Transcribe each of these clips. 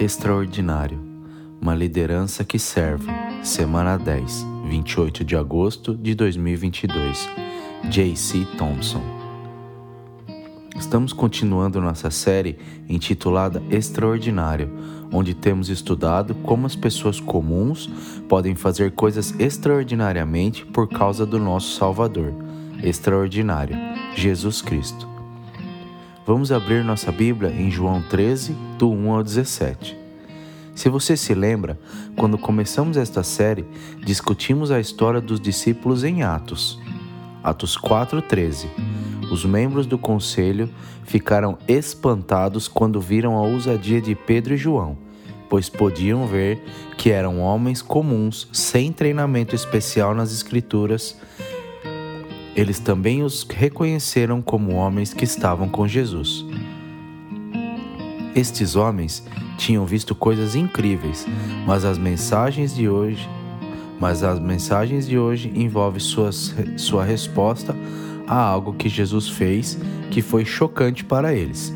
Extraordinário Uma liderança que serve. Semana 10, 28 de agosto de 2022. J.C. Thompson. Estamos continuando nossa série intitulada Extraordinário, onde temos estudado como as pessoas comuns podem fazer coisas extraordinariamente por causa do nosso Salvador, extraordinário, Jesus Cristo. Vamos abrir nossa Bíblia em João 13, do 1 ao 17. Se você se lembra, quando começamos esta série, discutimos a história dos discípulos em Atos. Atos 4:13. Os membros do conselho ficaram espantados quando viram a ousadia de Pedro e João, pois podiam ver que eram homens comuns, sem treinamento especial nas Escrituras eles também os reconheceram como homens que estavam com Jesus. Estes homens tinham visto coisas incríveis, mas as mensagens de hoje, mas as mensagens de hoje envolvem suas, sua resposta a algo que Jesus fez que foi chocante para eles.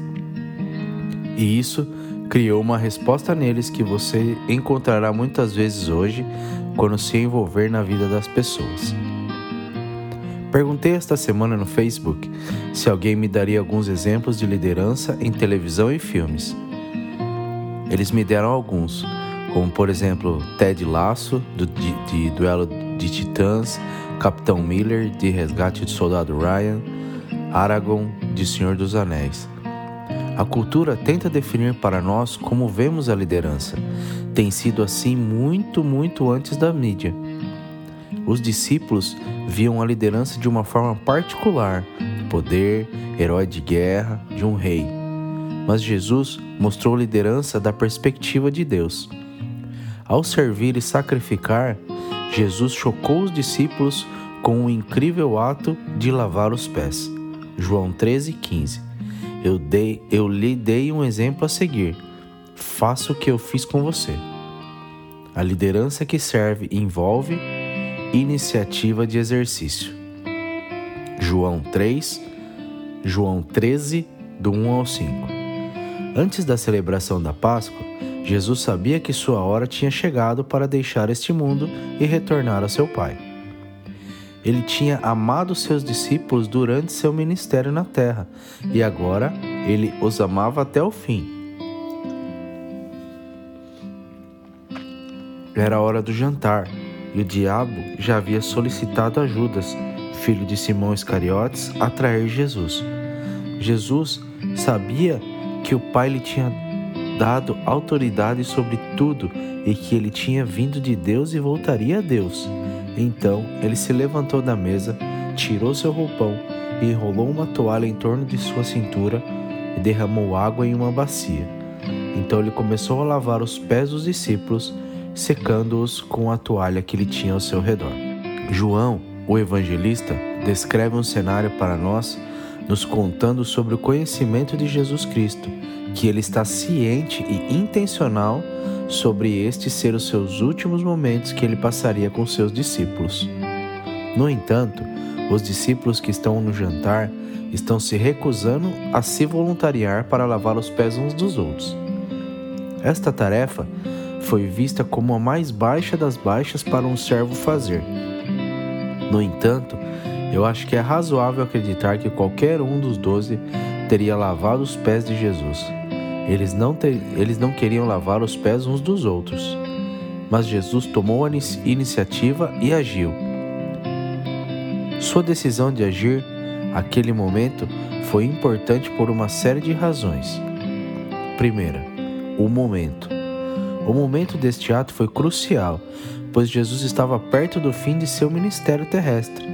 E isso criou uma resposta neles que você encontrará muitas vezes hoje quando se envolver na vida das pessoas. Perguntei esta semana no Facebook se alguém me daria alguns exemplos de liderança em televisão e filmes. Eles me deram alguns, como por exemplo Ted Lasso, do, de, de Duelo de Titãs, Capitão Miller, de Resgate do Soldado Ryan, Aragorn, de Senhor dos Anéis. A cultura tenta definir para nós como vemos a liderança. Tem sido assim muito, muito antes da mídia. Os discípulos viam a liderança de uma forma particular, poder, herói de guerra, de um rei. Mas Jesus mostrou liderança da perspectiva de Deus. Ao servir e sacrificar, Jesus chocou os discípulos com o incrível ato de lavar os pés. João 13:15. Eu eu lhe dei um exemplo a seguir. Faça o que eu fiz com você. A liderança que serve envolve iniciativa de exercício. João 3, João 13, do 1 ao 5. Antes da celebração da Páscoa, Jesus sabia que sua hora tinha chegado para deixar este mundo e retornar ao seu Pai. Ele tinha amado seus discípulos durante seu ministério na terra e agora ele os amava até o fim. Era a hora do jantar e o diabo já havia solicitado a Judas, filho de Simão Iscariotes, a trair Jesus. Jesus sabia que o Pai lhe tinha dado autoridade sobre tudo e que ele tinha vindo de Deus e voltaria a Deus. Então ele se levantou da mesa, tirou seu roupão e enrolou uma toalha em torno de sua cintura e derramou água em uma bacia. Então ele começou a lavar os pés dos discípulos secando-os com a toalha que ele tinha ao seu redor. João, o evangelista, descreve um cenário para nós, nos contando sobre o conhecimento de Jesus Cristo, que ele está ciente e intencional sobre este ser os seus últimos momentos que ele passaria com seus discípulos. No entanto, os discípulos que estão no jantar estão se recusando a se voluntariar para lavar os pés uns dos outros. Esta tarefa foi vista como a mais baixa das baixas para um servo fazer. No entanto, eu acho que é razoável acreditar que qualquer um dos doze teria lavado os pés de Jesus. Eles não, ter, eles não queriam lavar os pés uns dos outros, mas Jesus tomou a iniciativa e agiu. Sua decisão de agir, aquele momento, foi importante por uma série de razões. Primeira, o momento. O momento deste ato foi crucial, pois Jesus estava perto do fim de seu ministério terrestre.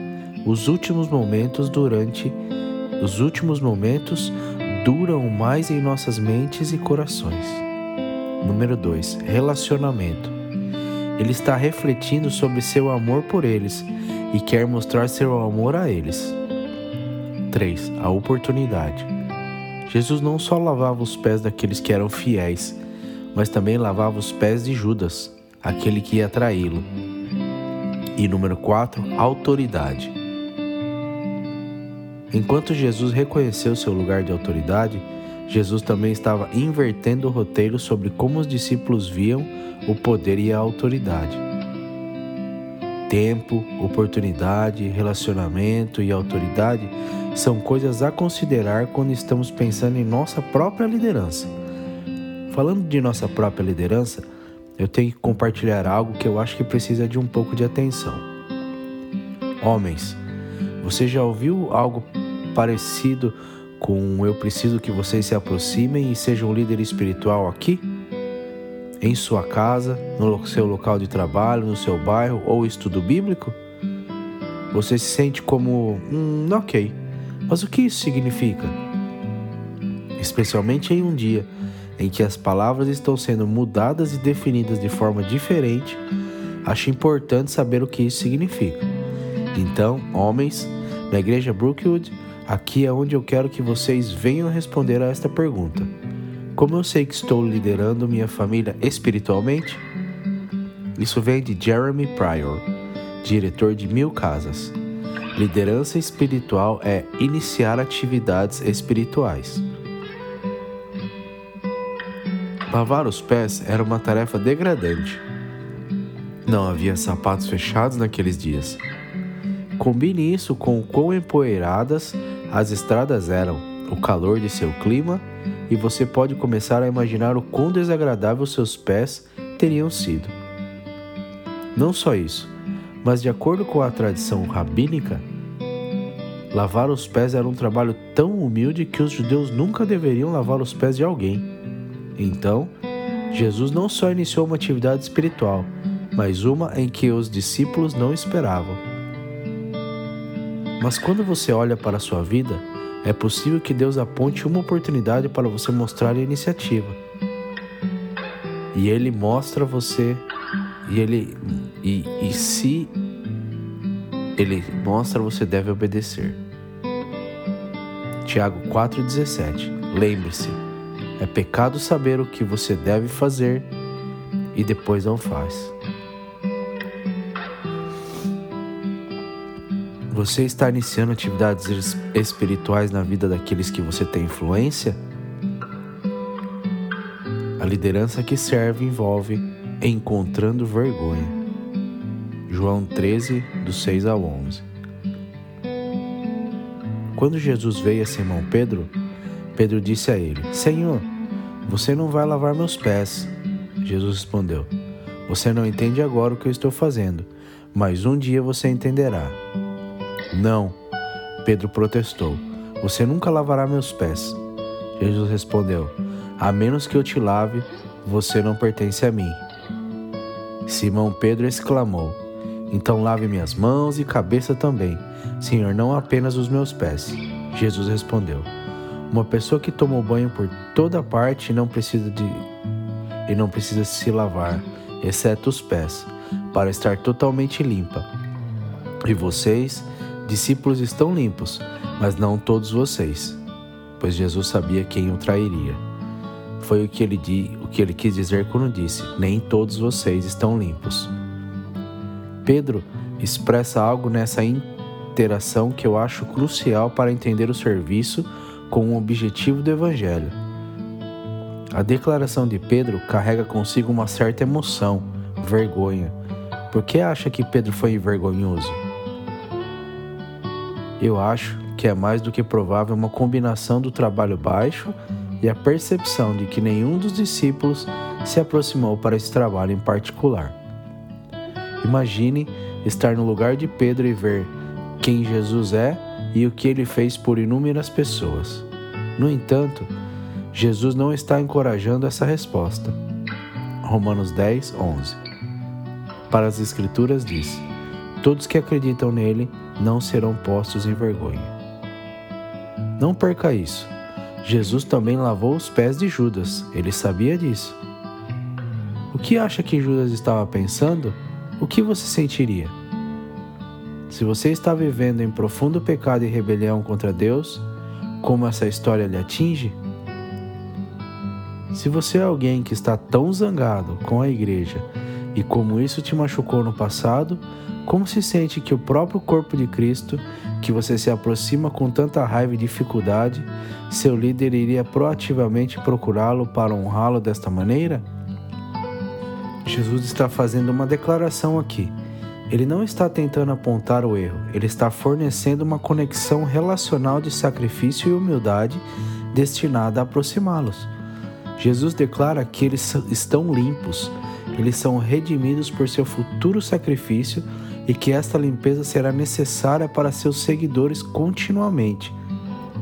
Os últimos momentos durante os últimos momentos duram mais em nossas mentes e corações. Número 2. Relacionamento. Ele está refletindo sobre seu amor por eles e quer mostrar seu amor a eles. 3. A oportunidade. Jesus não só lavava os pés daqueles que eram fiéis, mas também lavava os pés de Judas, aquele que ia traí-lo. E número 4, autoridade. Enquanto Jesus reconheceu seu lugar de autoridade, Jesus também estava invertendo o roteiro sobre como os discípulos viam o poder e a autoridade. Tempo, oportunidade, relacionamento e autoridade são coisas a considerar quando estamos pensando em nossa própria liderança. Falando de nossa própria liderança, eu tenho que compartilhar algo que eu acho que precisa de um pouco de atenção. Homens, você já ouviu algo parecido com eu preciso que vocês se aproximem e sejam um líder espiritual aqui? Em sua casa, no seu local de trabalho, no seu bairro ou estudo bíblico? Você se sente como, hum, ok, mas o que isso significa? Especialmente em um dia em que as palavras estão sendo mudadas e definidas de forma diferente, acho importante saber o que isso significa. Então, homens, na igreja Brookwood, Aqui é onde eu quero que vocês venham responder a esta pergunta. Como eu sei que estou liderando minha família espiritualmente? Isso vem de Jeremy Pryor, diretor de Mil Casas. Liderança espiritual é iniciar atividades espirituais. Lavar os pés era uma tarefa degradante. Não havia sapatos fechados naqueles dias. Combine isso com o quão empoeiradas as estradas eram, o calor de seu clima, e você pode começar a imaginar o quão desagradável seus pés teriam sido. Não só isso, mas de acordo com a tradição rabínica, lavar os pés era um trabalho tão humilde que os judeus nunca deveriam lavar os pés de alguém. Então, Jesus não só iniciou uma atividade espiritual, mas uma em que os discípulos não esperavam. Mas quando você olha para a sua vida, é possível que Deus aponte uma oportunidade para você mostrar a iniciativa. E Ele mostra você, e Ele e, e se Ele mostra, você deve obedecer. Tiago 4,17 Lembre-se, é pecado saber o que você deve fazer e depois não faz. Você está iniciando atividades espirituais na vida daqueles que você tem influência? A liderança que serve envolve encontrando vergonha. João 13, do 6 ao 11. Quando Jesus veio a Simão Pedro, Pedro disse a ele: Senhor, você não vai lavar meus pés. Jesus respondeu: Você não entende agora o que eu estou fazendo, mas um dia você entenderá. Não, Pedro protestou. Você nunca lavará meus pés. Jesus respondeu: A menos que eu te lave, você não pertence a mim. Simão Pedro exclamou: Então lave minhas mãos e cabeça também, Senhor, não apenas os meus pés. Jesus respondeu: Uma pessoa que tomou banho por toda parte não precisa de e não precisa se lavar, exceto os pés, para estar totalmente limpa. E vocês Discípulos estão limpos, mas não todos vocês, pois Jesus sabia quem o trairia. Foi o que ele, o que ele quis dizer quando disse: Nem todos vocês estão limpos. Pedro expressa algo nessa interação que eu acho crucial para entender o serviço com o objetivo do Evangelho. A declaração de Pedro carrega consigo uma certa emoção, vergonha. Por que acha que Pedro foi vergonhoso? Eu acho que é mais do que provável uma combinação do trabalho baixo e a percepção de que nenhum dos discípulos se aproximou para esse trabalho em particular. Imagine estar no lugar de Pedro e ver quem Jesus é e o que ele fez por inúmeras pessoas. No entanto, Jesus não está encorajando essa resposta. Romanos 10, 11. Para as Escrituras diz: Todos que acreditam nele não serão postos em vergonha. Não perca isso. Jesus também lavou os pés de Judas, ele sabia disso. O que acha que Judas estava pensando? O que você sentiria? Se você está vivendo em profundo pecado e rebelião contra Deus, como essa história lhe atinge? Se você é alguém que está tão zangado com a igreja e como isso te machucou no passado, como se sente que o próprio corpo de Cristo, que você se aproxima com tanta raiva e dificuldade, seu líder iria proativamente procurá-lo para honrá-lo desta maneira? Jesus está fazendo uma declaração aqui. Ele não está tentando apontar o erro, ele está fornecendo uma conexão relacional de sacrifício e humildade destinada a aproximá-los. Jesus declara que eles estão limpos, eles são redimidos por seu futuro sacrifício e que esta limpeza será necessária para seus seguidores continuamente,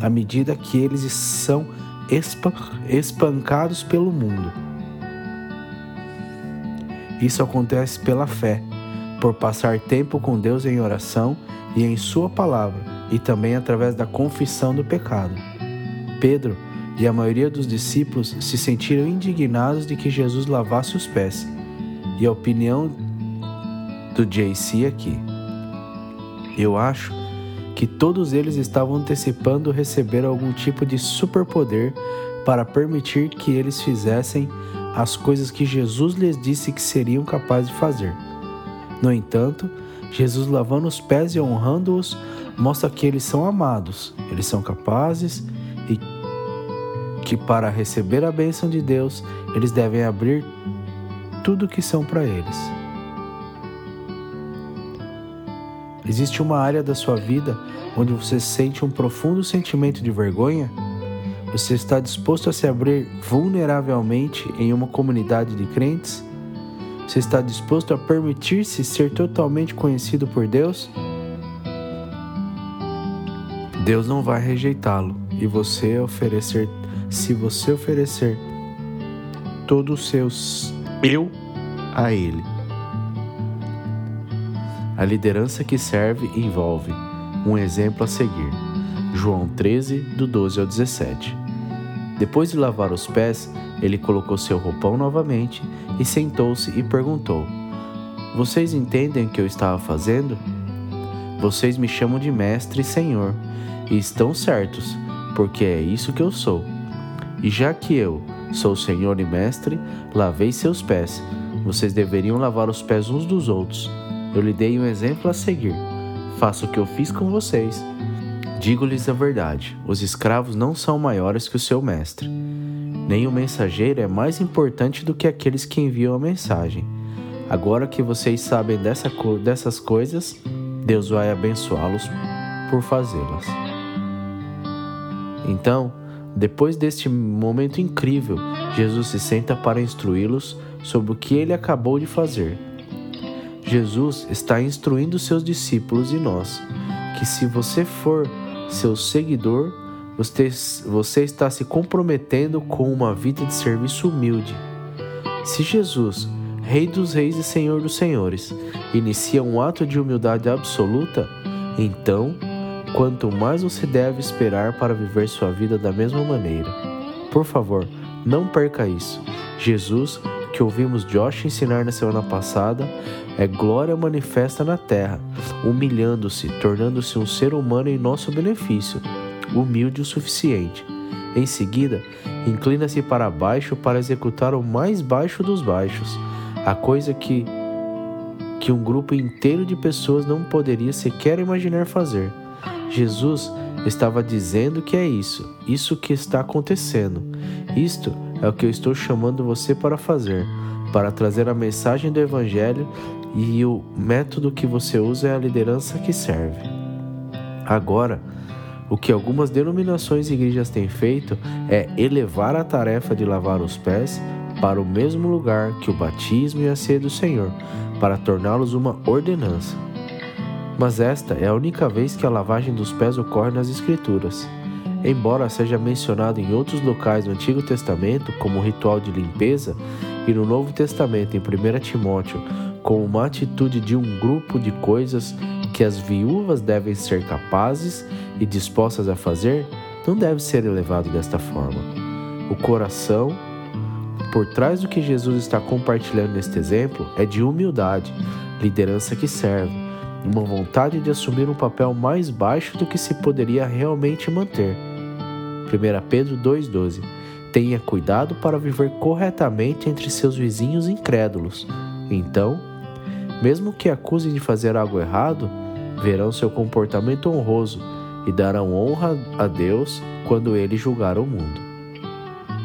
à medida que eles são espancados pelo mundo. Isso acontece pela fé por passar tempo com Deus em oração e em Sua palavra, e também através da confissão do pecado. Pedro e a maioria dos discípulos se sentiram indignados de que Jesus lavasse os pés, e a opinião do JC aqui. Eu acho que todos eles estavam antecipando receber algum tipo de superpoder para permitir que eles fizessem as coisas que Jesus lhes disse que seriam capazes de fazer. No entanto, Jesus lavando os pés e honrando-os mostra que eles são amados, eles são capazes e que para receber a bênção de Deus, eles devem abrir tudo que são para eles. Existe uma área da sua vida onde você sente um profundo sentimento de vergonha? Você está disposto a se abrir vulneravelmente em uma comunidade de crentes? Você está disposto a permitir-se ser totalmente conhecido por Deus? Deus não vai rejeitá-lo e você oferecer, se você oferecer todo o seu eu a ele. A liderança que serve envolve um exemplo a seguir. João 13, do 12 ao 17. Depois de lavar os pés, ele colocou seu roupão novamente e sentou-se e perguntou: Vocês entendem o que eu estava fazendo? Vocês me chamam de mestre e senhor, e estão certos, porque é isso que eu sou. E já que eu sou senhor e mestre, lavei seus pés. Vocês deveriam lavar os pés uns dos outros. Eu lhe dei um exemplo a seguir. Faça o que eu fiz com vocês. Digo-lhes a verdade: os escravos não são maiores que o seu mestre nem o mensageiro é mais importante do que aqueles que enviam a mensagem. Agora que vocês sabem dessa, dessas coisas, Deus vai abençoá-los por fazê-las. Então, depois deste momento incrível, Jesus se senta para instruí-los sobre o que ele acabou de fazer. Jesus está instruindo seus discípulos e nós que, se você for seu seguidor, você, você está se comprometendo com uma vida de serviço humilde. Se Jesus, Rei dos Reis e Senhor dos Senhores, inicia um ato de humildade absoluta, então, quanto mais você deve esperar para viver sua vida da mesma maneira. Por favor, não perca isso. Jesus, que ouvimos Josh ensinar na semana passada, é glória manifesta na terra, humilhando-se, tornando-se um ser humano em nosso benefício humilde o suficiente. Em seguida, inclina-se para baixo para executar o mais baixo dos baixos, a coisa que que um grupo inteiro de pessoas não poderia sequer imaginar fazer. Jesus estava dizendo que é isso, isso que está acontecendo. Isto é o que eu estou chamando você para fazer, para trazer a mensagem do Evangelho e o método que você usa é a liderança que serve. Agora, o que algumas denominações e igrejas têm feito é elevar a tarefa de lavar os pés para o mesmo lugar que o batismo e a ceia do Senhor, para torná-los uma ordenança. Mas esta é a única vez que a lavagem dos pés ocorre nas Escrituras. Embora seja mencionado em outros locais do Antigo Testamento como ritual de limpeza, e no Novo Testamento, em 1 Timóteo, como uma atitude de um grupo de coisas que as viúvas devem ser capazes e dispostas a fazer, não deve ser elevado desta forma. O coração, por trás do que Jesus está compartilhando neste exemplo, é de humildade, liderança que serve, uma vontade de assumir um papel mais baixo do que se poderia realmente manter. 1 Pedro 2,12 Tenha cuidado para viver corretamente entre seus vizinhos incrédulos. Então, mesmo que acusem de fazer algo errado, verão seu comportamento honroso e darão honra a Deus quando ele julgar o mundo.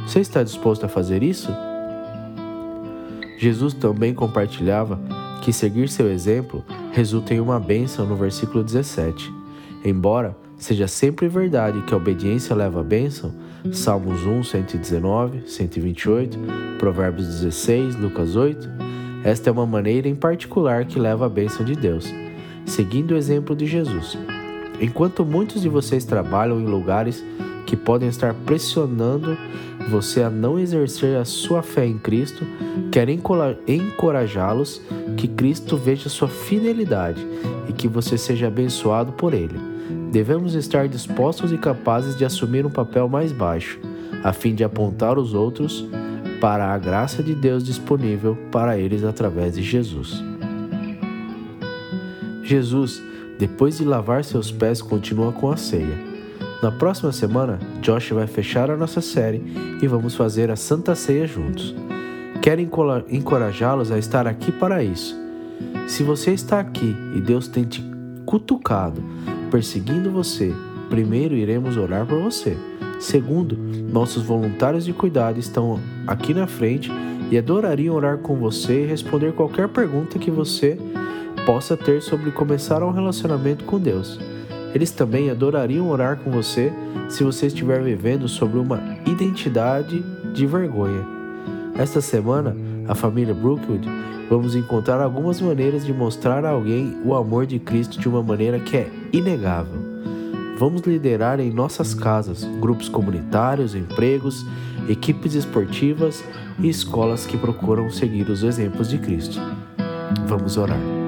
Você está disposto a fazer isso? Jesus também compartilhava que seguir seu exemplo resulta em uma bênção no versículo 17. Embora seja sempre verdade que a obediência leva a bênção, Salmos 1, 119, 128, Provérbios 16, Lucas 8, esta é uma maneira em particular que leva a bênção de Deus, seguindo o exemplo de Jesus. Enquanto muitos de vocês trabalham em lugares que podem estar pressionando você a não exercer a sua fé em Cristo, quero encorajá-los que Cristo veja sua fidelidade e que você seja abençoado por Ele. Devemos estar dispostos e capazes de assumir um papel mais baixo, a fim de apontar os outros para a graça de Deus disponível para eles através de Jesus. Jesus, depois de lavar seus pés, continua com a ceia. Na próxima semana, Josh vai fechar a nossa série e vamos fazer a Santa Ceia juntos. Quero encorajá-los a estar aqui para isso. Se você está aqui e Deus tem te cutucado, perseguindo você, primeiro iremos orar por você. Segundo, nossos voluntários de cuidado estão aqui na frente e adorariam orar com você e responder qualquer pergunta que você possa ter sobre começar um relacionamento com Deus. Eles também adorariam orar com você se você estiver vivendo sobre uma identidade de vergonha. Esta semana, a família Brookwood, vamos encontrar algumas maneiras de mostrar a alguém o amor de Cristo de uma maneira que é inegável. Vamos liderar em nossas casas, grupos comunitários, empregos, equipes esportivas e escolas que procuram seguir os exemplos de Cristo. Vamos orar.